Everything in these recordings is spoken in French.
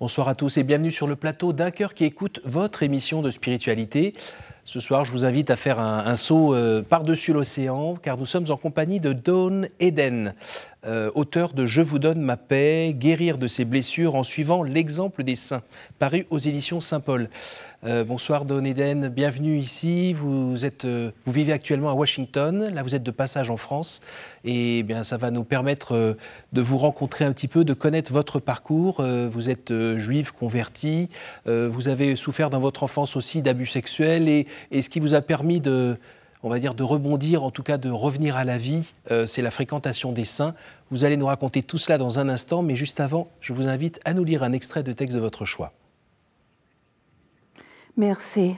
Bonsoir à tous et bienvenue sur le plateau d'un cœur qui écoute votre émission de spiritualité. Ce soir, je vous invite à faire un, saut euh, par-dessus l'océan, car nous sommes en compagnie de Dawn Eden, euh, auteur de Je vous donne ma paix, guérir de ses blessures en suivant l'exemple des saints, paru aux éditions Saint-Paul. Euh, bonsoir Don Eden, bienvenue ici. Vous, êtes, euh, vous vivez actuellement à Washington, là vous êtes de passage en France et eh bien ça va nous permettre de vous rencontrer un petit peu, de connaître votre parcours. vous êtes juive convertie, vous avez souffert dans votre enfance aussi d'abus sexuels et, ce qui vous a permis de on va dire de rebondir, en tout cas de revenir à la vie, c'est la fréquentation des saints. Vous allez nous raconter tout cela dans un instant, mais juste avant, je vous invite à nous lire un extrait de texte de votre choix. Merci.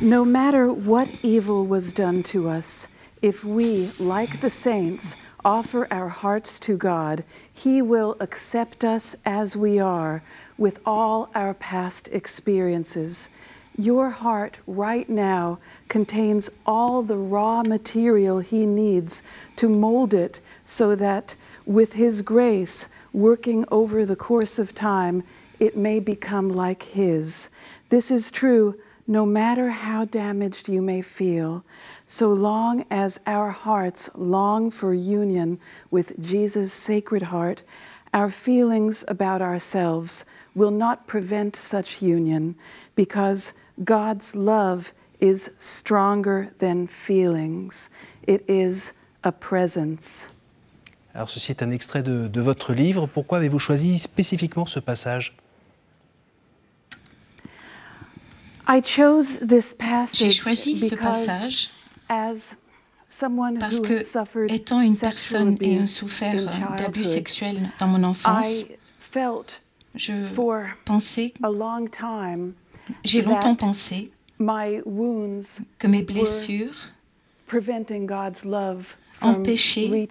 No matter what evil was done to us, if we, like the saints, offer our hearts to God, He will accept us as we are with all our past experiences. Your heart right now contains all the raw material He needs to mold it so that, with His grace working over the course of time, it may become like His. This is true no matter how damaged you may feel, so long as our hearts long for union with Jesus' sacred heart, our feelings about ourselves will not prevent such union because God's love is stronger than feelings. It is a presence. Alors ceci est un extrait de, de votre livre. Pourquoi avez-vous choisi spécifiquement ce passage? J'ai choisi ce passage parce que, étant une personne ayant souffert d'abus sexuels dans mon enfance, je pensais, j'ai longtemps pensé que mes blessures empêchaient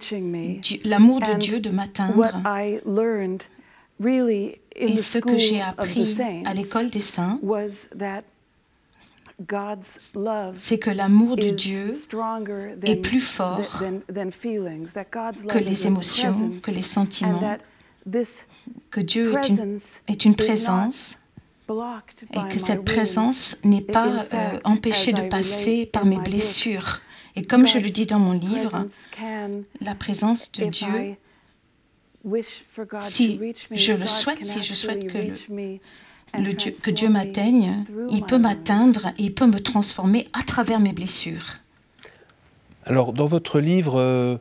l'amour de Dieu de m'atteindre. Et ce que j'ai appris à l'école des saints, c'est que l'amour de Dieu est plus fort que les émotions, que les sentiments, que Dieu est une, est une présence et que cette présence n'est pas euh, empêchée de passer par mes blessures. Et comme je le dis dans mon livre, la présence de Dieu, si je le souhaite, si je souhaite que le, Dieu, que Dieu m'atteigne, il peut m'atteindre et il peut me transformer à travers mes blessures. Alors, dans votre livre, euh,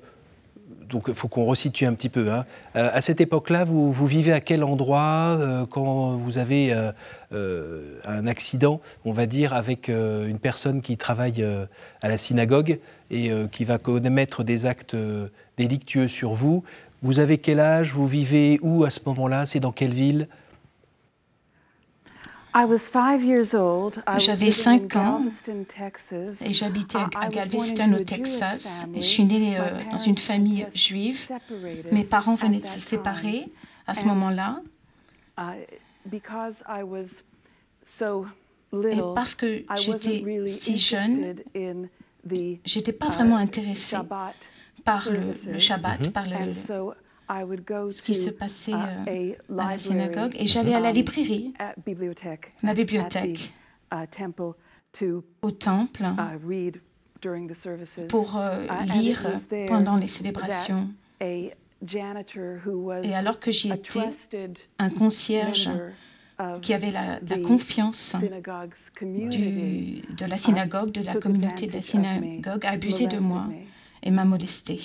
donc il faut qu'on resitue un petit peu. Hein. Euh, à cette époque-là, vous, vivez à quel endroit euh, quand vous avez un accident, on va dire, avec une personne qui travaille à la synagogue et qui va commettre des actes délictueux sur vous? Vous avez quel âge? Vous vivez où à ce moment-là? C'est dans quelle ville? J'avais 5 ans et j'habitais à Galveston au Texas. je suis née euh, dans une famille juive. Mes parents venaient de se séparer à ce moment-là. Uh, et parce que j'étais si jeune, j'étais pas vraiment intéressée par le, Shabbat, par le, ce qui se passait uh, euh, à la synagogue et j'allais à la um, librairie, la bibliothèque, au temple pour euh, lire pendant les célébrations. Et alors que j'y étais, un concierge qui avait la, la confiance du, de la synagogue, de la communauté de la synagogue, a abusé de moi et m'a molesté.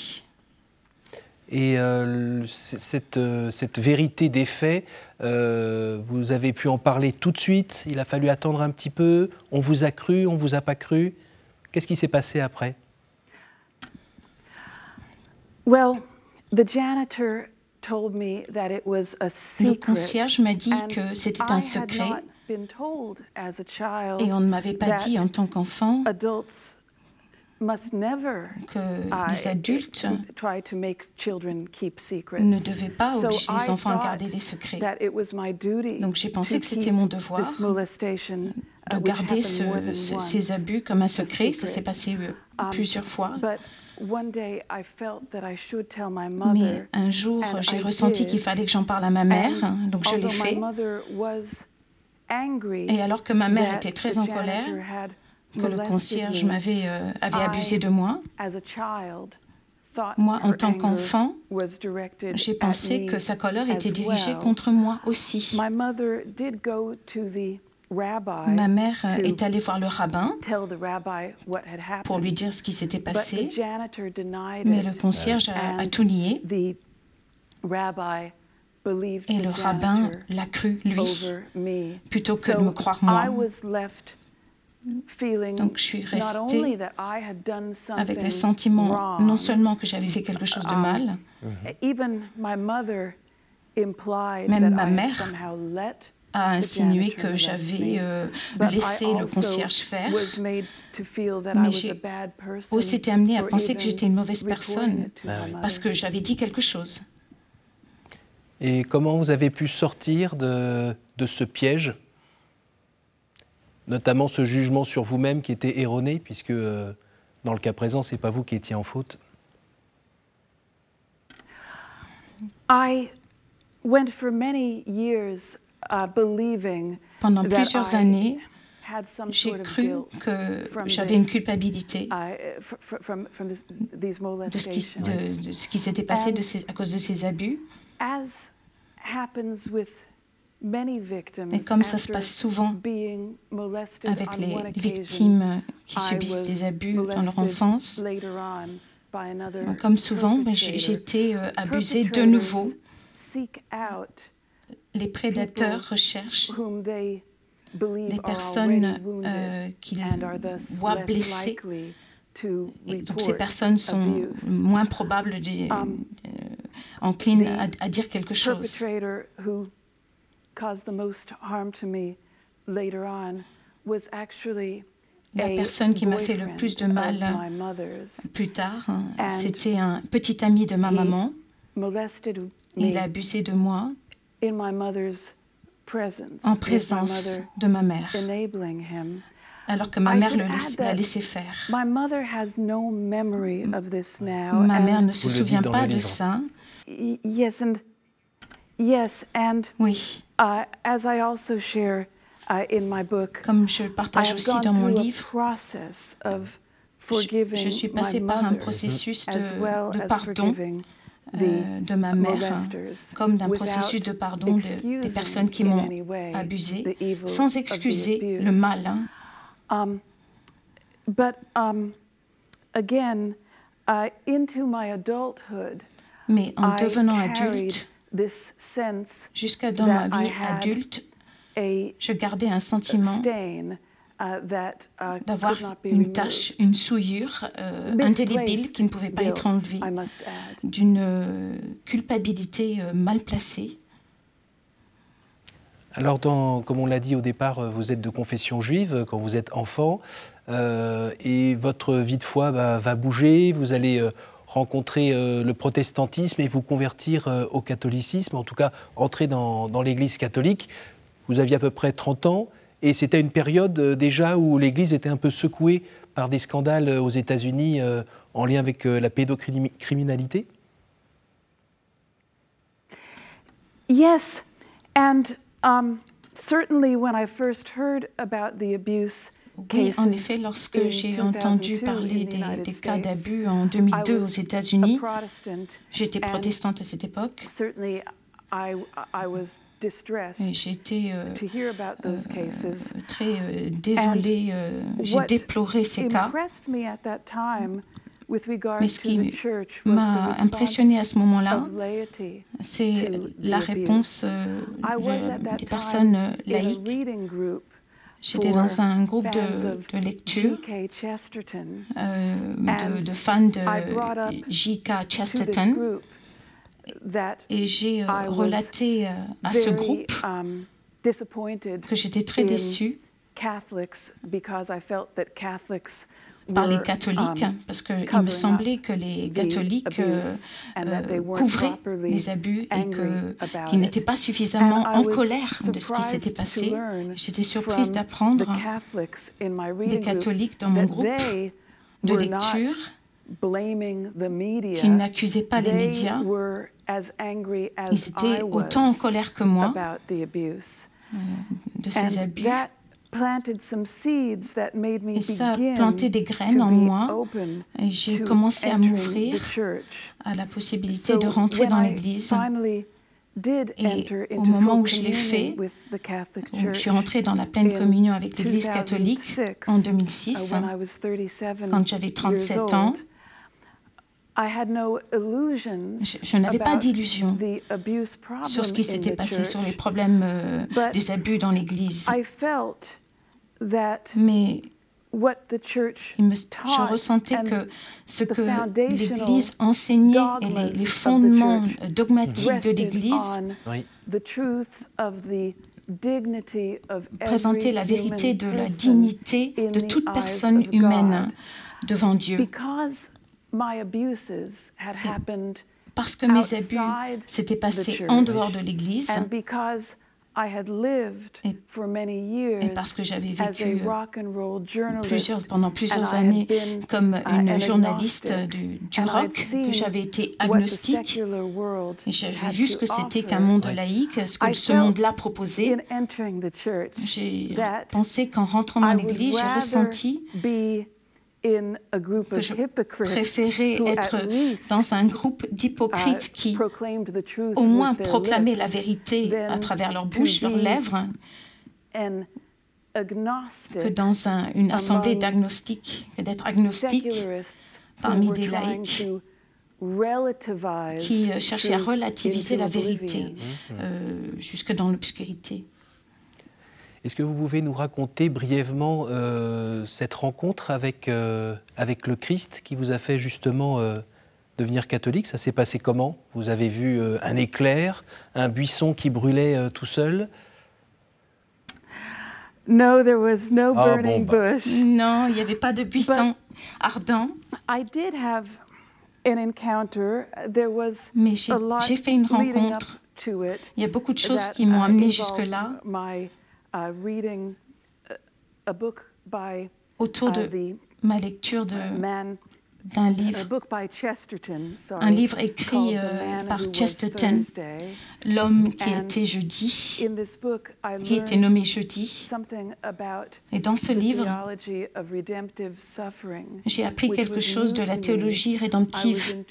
Et euh, cette, euh, cette, vérité des faits, euh, vous avez pu en parler tout de suite. Il a fallu attendre un petit peu. On vous a cru On vous a pas cru. Qu'est-ce qui s'est passé après? Well, the janitor told me that it was a Le concierge m'a dit que c'était un secret. et on ne m'avait pas dit en tant qu'enfant que les adultes ne devaient pas obliger les enfants à garder des secrets. Donc j'ai pensé que c'était mon devoir de garder ces abus comme un secret. Ça s'est passé euh, um, plusieurs fois. Mais un jour, j'ai ressenti qu'il fallait que j'en parle à ma mère, donc je l'ai fait. Et alors que ma mère était très en colère, que le concierge m'avait euh, avait abusé de moi, moi, en tant qu'enfant, j'ai pensé que sa colère était dirigée contre moi aussi. Ma mère est allée voir le rabbin pour lui dire ce qui s'était passé, mais le concierge a, tout nié. Et le rabbin l'a cru, lui, plutôt que de me croire moi. Donc je suis restée avec le sentiment non seulement que j'avais fait quelque chose de um, mal, même ma mère a insinué que j'avais euh, laissé le concierge faire, mais j'ai aussi été amenée à penser que j'étais une mauvaise personne parce que j'avais dit quelque chose. Et comment vous avez pu sortir de, de ce piège? Notamment ce jugement sur vous-même qui était erroné, puisque euh, dans le cas présent, ce n'est pas vous qui étiez en faute Pendant plusieurs années, j'ai cru que j'avais une culpabilité uh, de ce qui, ce qui s'était passé de ces, à cause de ces abus. Et comme ça se passe souvent avec les victimes qui subissent des abus dans leur enfance, comme souvent, ben, j'ai été euh, abusée de nouveau. Les prédateurs recherchent les personnes euh, qu'ils voient blessées. Et donc ces personnes sont moins probables, um, euh, enclines à, à, dire quelque chose la personne qui m'a fait le plus de mal plus tard, hein, c'était un petit ami de ma maman. Il a abusé de moi en présence de ma mère, alors que ma mère l'a laissé faire. Ma mère ne se souvient pas de ça. Yes, and oui. Uh, as I also share uh, in my book, comme je le partage aussi dans mon livre, je, je suis passée par un processus de, pardon euh, de ma mère, comme d'un processus de pardon de, des personnes qui m'ont abusé, sans excuser le mal. Um, but um, again, uh, into my adulthood, Mais en devenant adulte, Jusqu'à dans ma vie adulte, je gardais un sentiment uh, uh, d'avoir une tache, une souillure euh, indélébile qui ne pouvait pas être enlevée, d'une euh, culpabilité euh, mal placée. Alors, dans, comme on l'a dit au départ, vous êtes de confession juive quand vous êtes enfant, et votre vie de foi bah, va bouger, vous allez rencontrer euh, le protestantisme et vous convertir euh, au catholicisme, en tout cas entrer dans, l'Église catholique. Vous aviez à peu près 30 ans et c'était une période euh, déjà où l'Église était un peu secouée par des scandales aux États-Unis en lien avec la pédocriminalité. Yes, and um, certainly when I first heard about the abuse oui, en effet, lorsque j'ai entendu parler des, cas d'abus en 2002 aux États-Unis, j'étais protestante à cette époque. J'étais euh, euh, très euh, désolée, j'ai déploré ces cas. Mais ce qui m'a impressionné à ce moment-là, c'est la réponse des personnes laïques J'étais dans un groupe de, de lecture euh, de, de, fans de J.K. Chesterton et j'ai euh, relaté euh, à ce groupe um, que j'étais très déçue par les catholiques, um, parce qu'il me semblait que les catholiques euh, couvraient les abus et qu'ils n'étaient pas suffisamment en colère de ce qui s'était passé. J'étais surprise d'apprendre des catholiques dans mon groupe de lecture qu'ils n'accusaient pas les médias. Ils étaient autant en colère que moi euh, de ces abus. Et ça a planté des graines en moi et j'ai commencé à m'ouvrir à la possibilité de rentrer dans l'Église. Et au moment où je l'ai fait, où je suis rentrée dans la pleine communion avec l'Église catholique en 2006, quand j'avais 37 ans, je, n'avais pas d'illusion sur ce qui s'était passé, sur les problèmes euh, des abus dans l'Église. Mais je ressentais que ce que l'Église enseignait et les, fondements dogmatiques de l'Église présentaient la vérité de la dignité de toute personne humaine devant Dieu. Parce que mes abus s'étaient passés en dehors de l'Église. Et, parce que j'avais vécu plusieurs, pendant plusieurs années comme une journaliste du, du rock, que j'avais été agnostique, et j'avais vu ce que c'était qu'un monde laïque, ce que ce monde-là proposait. J'ai pensé qu'en rentrant dans l'Église, j'ai ressenti que je préférais être dans un groupe d'hypocrites qui au moins proclamaient la vérité à travers leur bouche, leurs lèvres, que dans une assemblée d'agnostiques, que d'être agnostique parmi des laïcs qui euh, cherchaient à relativiser la vérité euh, jusque dans l'obscurité. Est-ce que vous pouvez nous raconter brièvement euh, cette rencontre avec, euh, avec le Christ qui vous a fait justement euh, devenir catholique? Ça s'est passé comment? Vous avez vu un éclair, un buisson qui brûlait tout seul? No, there was no ah, burning bah. bush. Non, il n'y avait pas de buisson ardent. I did have an encounter. There was Mais j'ai fait une rencontre. Il y a beaucoup de choses qui m'ont amené jusque-là. Reading a book by, autour uh, de ma lecture d'un livre, un livre écrit euh, par Chesterton, L'homme qui était jeudi, qui était nommé jeudi. Et dans ce livre, j'ai appris quelque chose de la théologie rédemptive.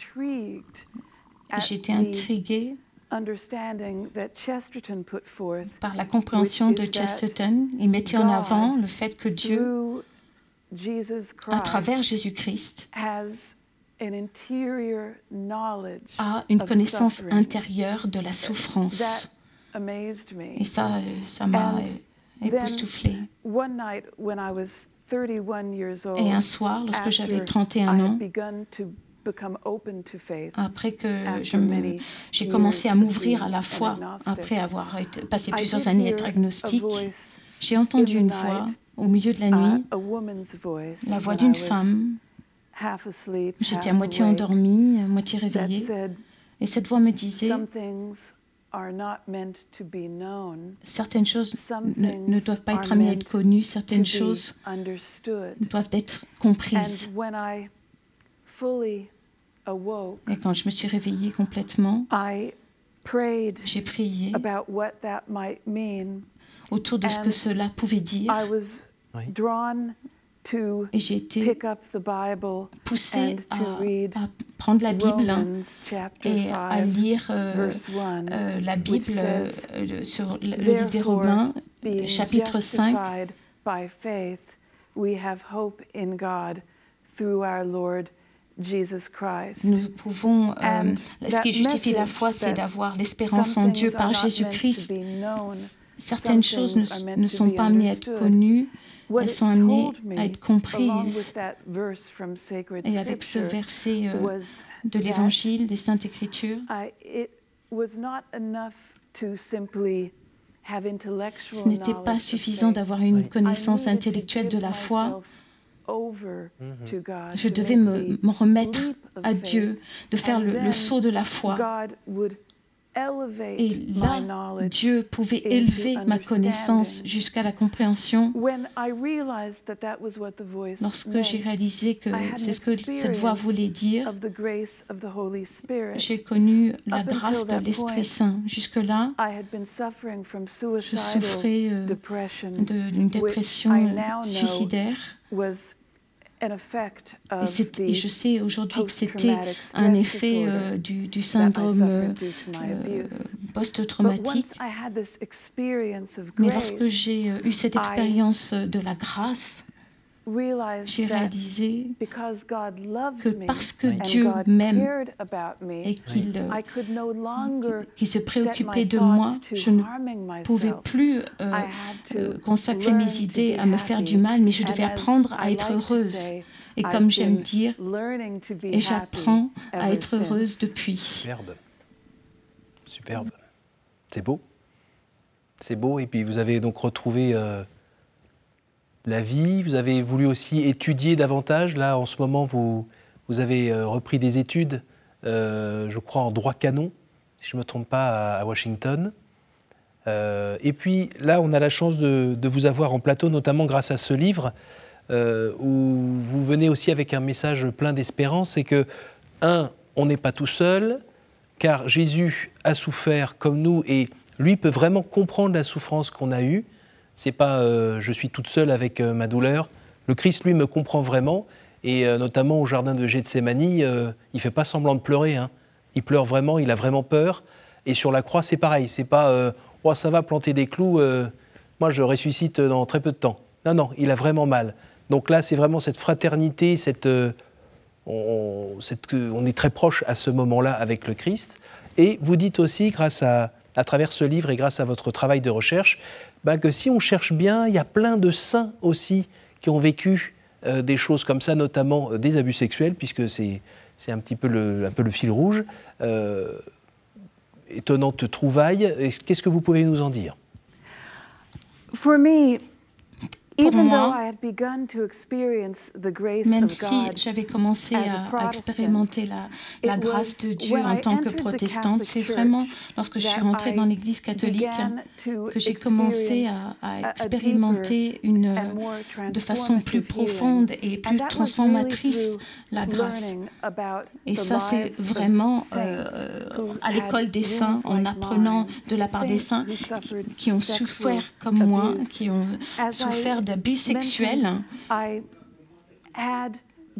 J'étais intriguée par la compréhension de Chesterton, il mettait en avant le fait que Dieu, à travers Jésus-Christ, a une connaissance intérieure de la souffrance. Et ça, ça m'a époustouflé. Et un soir, lorsque j'avais 31 ans, après que j'ai commencé à m'ouvrir à la foi, après avoir été, passé plusieurs années à être agnostique, j'ai entendu une voix au milieu de la nuit, la voix d'une femme. J'étais à moitié endormie, à moitié réveillée. Et cette voix me disait, certaines choses ne, ne, doivent pas être amenées à être connues, certaines choses doivent être comprises. Et quand je me suis réveillée complètement, j'ai prié autour de ce que cela pouvait dire. Et j'ai été poussée à, à, prendre la Bible et à lire euh, euh, la Bible euh, sur le livre des Romains, chapitre 5. Nous pouvons, euh, ce qui justifie la foi, c'est d'avoir l'espérance en Dieu par Jésus-Christ. Certaines choses ne, sont pas amenées à être connues, elles sont amenées à être comprises. Et avec ce verset euh, de l'Évangile, des Saintes Écritures, ce n'était pas suffisant d'avoir une connaissance intellectuelle de la foi, je devais me, remettre à Dieu, de faire le, saut de la foi Et là, Dieu pouvait élever ma connaissance jusqu'à la compréhension. Lorsque j'ai réalisé que c'est ce que cette voix voulait dire, j'ai connu la grâce de l'Esprit Saint. Jusque-là, je souffrais euh, d'une dépression suicidaire. Et, je sais aujourd'hui que c'était un effet euh, du, syndrome euh, euh, post-traumatique. Mais lorsque j'ai eu cette expérience de la grâce, j'ai réalisé que parce que Dieu m'aime et qu'il se préoccupait de moi, je ne pouvais plus euh, euh, consacrer mes idées à me faire du mal, mais je devais apprendre à être heureuse. Et comme j'aime dire, et j'apprends à être heureuse depuis. Superbe. Superbe. C'est beau. C'est beau. Et puis vous avez donc retrouvé... Euh, la vie. Vous avez voulu aussi étudier davantage. Là, en ce moment, vous, vous avez euh, repris des études, euh, je crois, en droit canon, si je ne me trompe pas, à, Washington. Euh, et puis là, on a la chance de, vous avoir en plateau, notamment grâce à ce livre, où vous venez aussi avec un message plein d'espérance. C'est que, un, on n'est pas tout seul, car Jésus a souffert comme nous et lui peut vraiment comprendre la souffrance qu'on a eue c'est pas euh, je suis toute seule avec euh, ma douleur. Le Christ, lui, me comprend vraiment. Et euh, notamment au jardin de Gethsemane, il fait pas semblant de pleurer. Hein. Il pleure vraiment, il a vraiment peur. Et sur la croix, c'est pareil. C'est pas oh, ça va planter des clous, moi je ressuscite dans très peu de temps. Non, non, il a vraiment mal. Donc là, c'est vraiment cette fraternité, cette, on, est très proche à ce moment-là avec le Christ. Et vous dites aussi, grâce à, à travers ce livre et grâce à votre travail de recherche, bah, que si on cherche bien, il y a plein de saints aussi qui ont vécu euh, des choses comme ça, notamment euh, des abus sexuels, puisque c'est, c'est un petit peu le, fil rouge. Euh, étonnante trouvaille. Qu'est-ce que vous pouvez nous en dire? For me, pour moi, même si j'avais commencé à, expérimenter la, la, grâce de Dieu en tant que protestante, c'est vraiment lorsque je suis rentrée dans l'Église catholique que j'ai commencé à, expérimenter une, de façon plus profonde et plus transformatrice la grâce. Et ça, c'est vraiment euh, à l'école des saints, en apprenant de la part des saints qui ont souffert comme moi, qui ont souffert d'abus sexuels.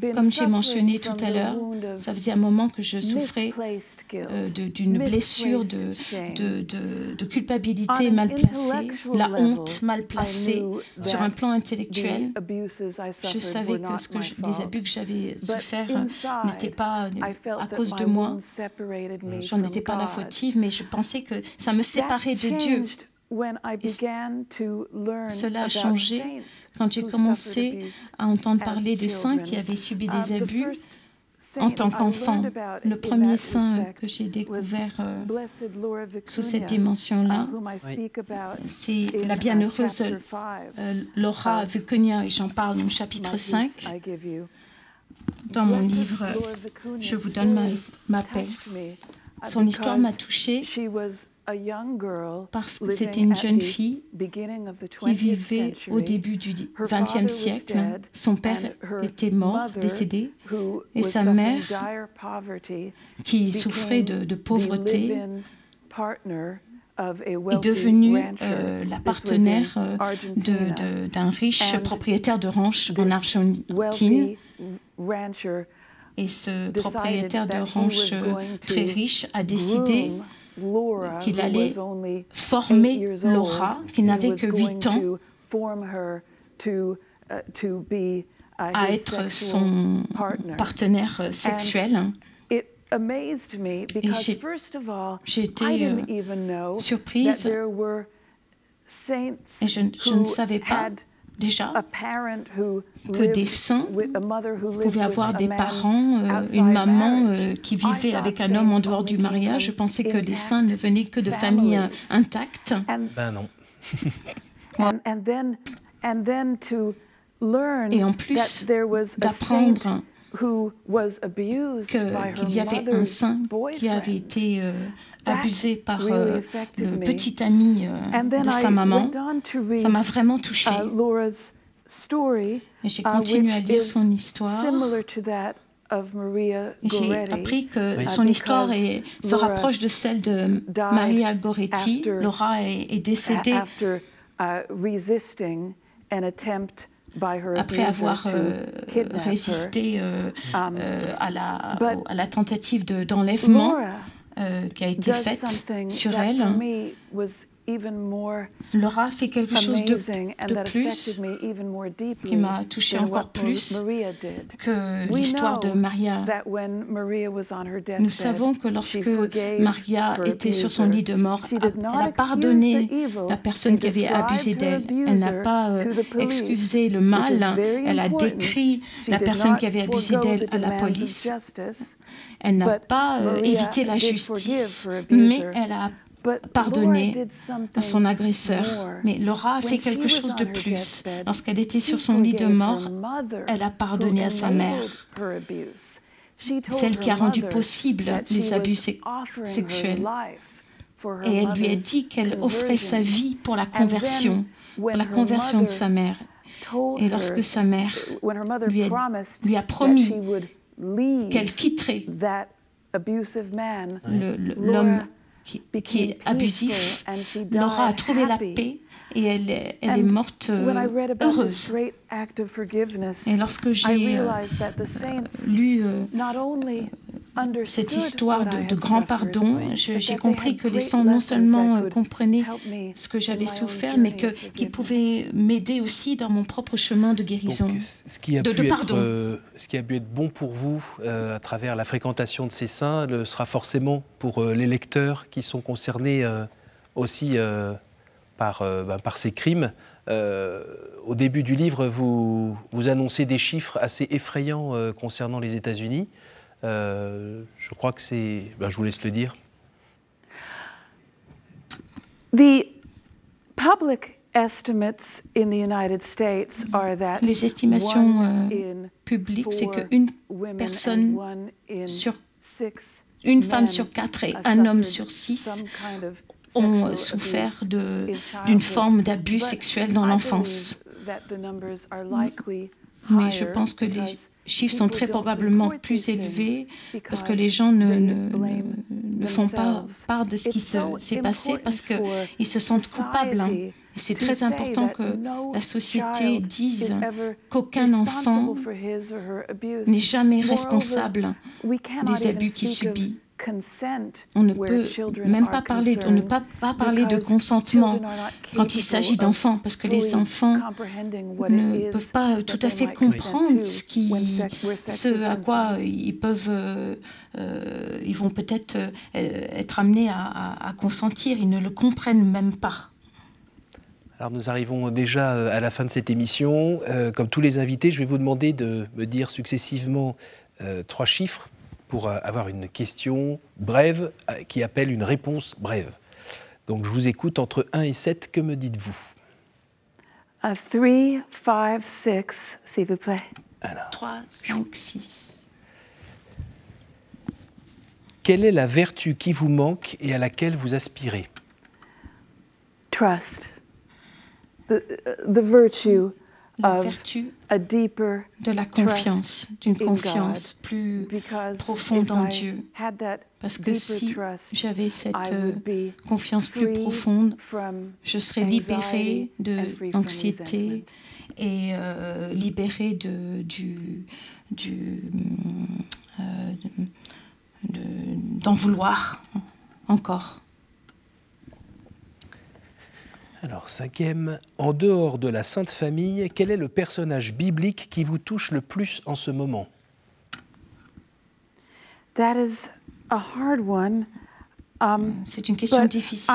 Comme j'ai mentionné tout à l'heure, ça faisait un moment que je souffrais euh, d'une blessure de, de, de, culpabilité mal placée, la honte mal placée sur un plan intellectuel. Je savais que, ce que les abus que j'avais souffert n'étaient pas à cause de moi. J'en étais pas la fautive, mais je pensais que ça me séparait de Dieu. Cela a changé quand j'ai commencé à entendre parler des saints qui avaient subi des um, abus. en tant qu'enfant. Le premier saint que j'ai découvert euh, sous cette dimension-là, c'est la bienheureuse euh, Laura Vukunia, et j'en parle au chapitre 5 dans mon livre Je vous donne ma, ma paix. Son histoire m'a touchée parce que c'était une jeune fille qui vivait au début du XXe siècle. Son père était mort, décédé, et sa mère, qui souffrait de, pauvreté, est devenue euh, la partenaire euh, d'un riche propriétaire de ranch en Argentine. Et ce propriétaire de ranch euh, très riche a décidé qu'il allait former Laura, qui n'avait que 8 ans, uh, à être son partenaire sexuel. Et j'ai été euh, surprise et je, je ne savais pas déjà que des saints pouvaient avoir des parents, euh, une maman euh, qui vivait avec un homme en dehors du mariage. Je pensais que les saints ne venaient que de familles euh, intactes. Ben non. Et en plus d'apprendre qu'il y avait un saint qui avait été euh, abusé par euh, le petit ami euh, de sa maman. Ça m'a vraiment touchée. Uh, Et j'ai uh, continué à lire son histoire. J'ai appris que son histoire est, se rapproche de celle de Maria Goretti. Laura est, est décédée après avoir euh, résisté euh, um, euh, à, la, à, la, tentative d'enlèvement qui a été faite sur elle. Laura fait quelque chose de, de plus qui m'a touché encore plus que l'histoire de Maria. Nous savons que lorsque Maria était sur son lit de mort, elle a pardonné la personne qui avait abusé d'elle. Elle n'a pas euh, excusé le mal, elle a décrit la personne qui avait abusé d'elle à la police. Elle n'a pas euh, évité la justice, mais elle a pardonner à son agresseur. Mais Laura a fait quelque chose de plus. Lorsqu'elle était sur son lit de mort, elle a pardonné à sa mère, celle qui a rendu possible les abus sexuels. Et elle lui a dit qu'elle offrait sa vie pour la conversion, pour la conversion de sa mère. Et lorsque sa mère lui a, lui a promis qu'elle quitterait l'homme qui, est abusif. Laura a trouvé la paix et elle, elle est morte euh, heureuse. Et lorsque j'ai euh, lu euh, cette histoire de, grand pardon, j'ai compris que les saints non seulement comprenaient ce que j'avais souffert, mais qu'ils pouvaient m'aider aussi dans mon propre chemin de guérison, ce qui a de, pu pardon. Être, ce qui a pu être bon pour vous à travers la fréquentation de ces saints le sera forcément pour les lecteurs qui sont concernés aussi par, euh, ben, par ces crimes. Euh, au début du livre, vous, vous annoncez des chiffres assez effrayants euh, concernant les États-Unis. Je crois que c'est. Ben, je vous laisse le dire. The public estimates in the United States are that les estimations publiques, c'est qu'une personne sur une femme sur quatre et un homme sur six ont souffert d'une forme d'abus sexuel dans l'enfance. Mais je pense que les chiffres sont très probablement plus élevés parce que les gens ne, font pas part de ce qui s'est passé parce qu'ils se sentent coupables. Et c'est très important que la société dise qu'aucun enfant n'est jamais responsable des abus qu'il subit. On ne peut même pas parler, on ne peut pas parler de consentement quand il s'agit d'enfants, parce que les enfants ne peuvent pas tout à fait comprendre ce, qui, ce à quoi ils peuvent, euh, euh, ils vont peut-être euh, être amenés à, consentir. Ils ne le comprennent même pas. Alors nous arrivons déjà à la fin de cette émission. comme tous les invités, je vais vous demander de me dire successivement trois chiffres pour euh, avoir une question brève euh, qui appelle une réponse brève. Donc je vous écoute entre 1 et 7, que me dites-vous? 3, 5, 6, s'il vous plaît. 3, 5, 6. Quelle est la vertu qui vous manque et à laquelle vous aspirez? Trust. The, the virtue la vertu de la confiance, d'une confiance plus profonde en Dieu. Parce que si j'avais cette confiance plus profonde, je serais libérée de l'anxiété et euh, libérée de, du, du, euh, d'en vouloir encore. Alors, cinquième, en dehors de la Sainte Famille, quel est le personnage biblique qui vous touche le plus en ce moment? Um, C'est une question difficile.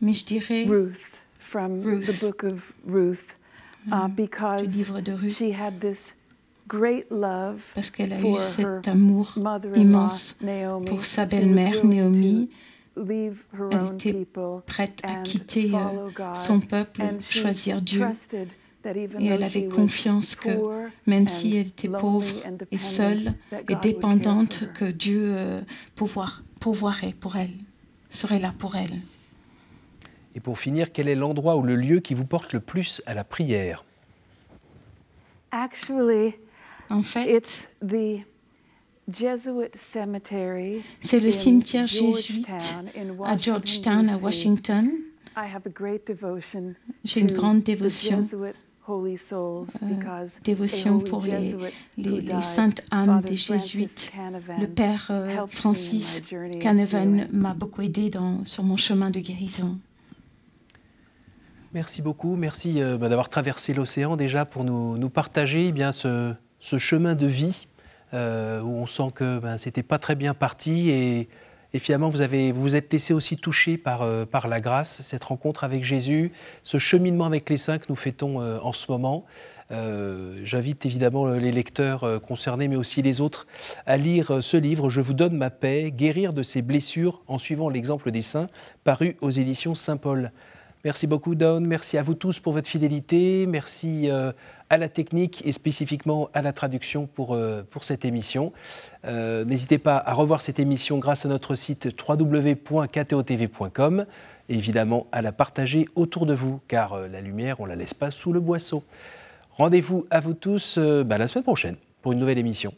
mais je dirais Ruth from the book of Ruth, uh, mm. because livre de Ruth. she had this great love parce qu'elle a eu cet amour immense pour sa belle-mère Naomi elle était prête à quitter son peuple, choisir Dieu. Et elle avait confiance que même si elle était pauvre et seule et dépendante, que Dieu euh, pourvoirait pour elle, serait là pour elle. Et pour finir, quel est l'endroit ou le lieu qui vous porte le plus à la prière? En fait, c'est le cimetière jésuite à Georgetown, à Washington. J'ai une grande dévotion euh, dévotion pour les, les, saintes âmes des jésuites. Le père euh, Francis Canavan m'a beaucoup aidé dans, sur mon chemin de guérison. Merci beaucoup, merci euh, bah, d'avoir traversé l'océan déjà pour nous, nous partager eh bien, ce, ce, chemin de vie où on sent que ben, c'était pas très bien parti et et finalement, vous avez, vous, êtes laissé aussi toucher par, euh, par la grâce, cette rencontre avec Jésus, ce cheminement avec les saints que nous fêtons euh, en ce moment. Euh, j'invite évidemment les lecteurs concernés, mais aussi les autres, à lire ce livre, Je vous donne ma paix, guérir de ses blessures en suivant l'exemple des saints, paru aux éditions Saint-Paul. Merci beaucoup, Dawn. Merci à vous tous pour votre fidélité. Merci à la technique et spécifiquement à la traduction pour, euh, cette émission. Euh, n'hésitez pas à revoir cette émission grâce à notre site www.ktotv.com et évidemment à la partager autour de vous, car euh, la lumière, on ne la laisse pas sous le boisseau. Rendez-vous à vous tous bah, la semaine prochaine pour une nouvelle émission.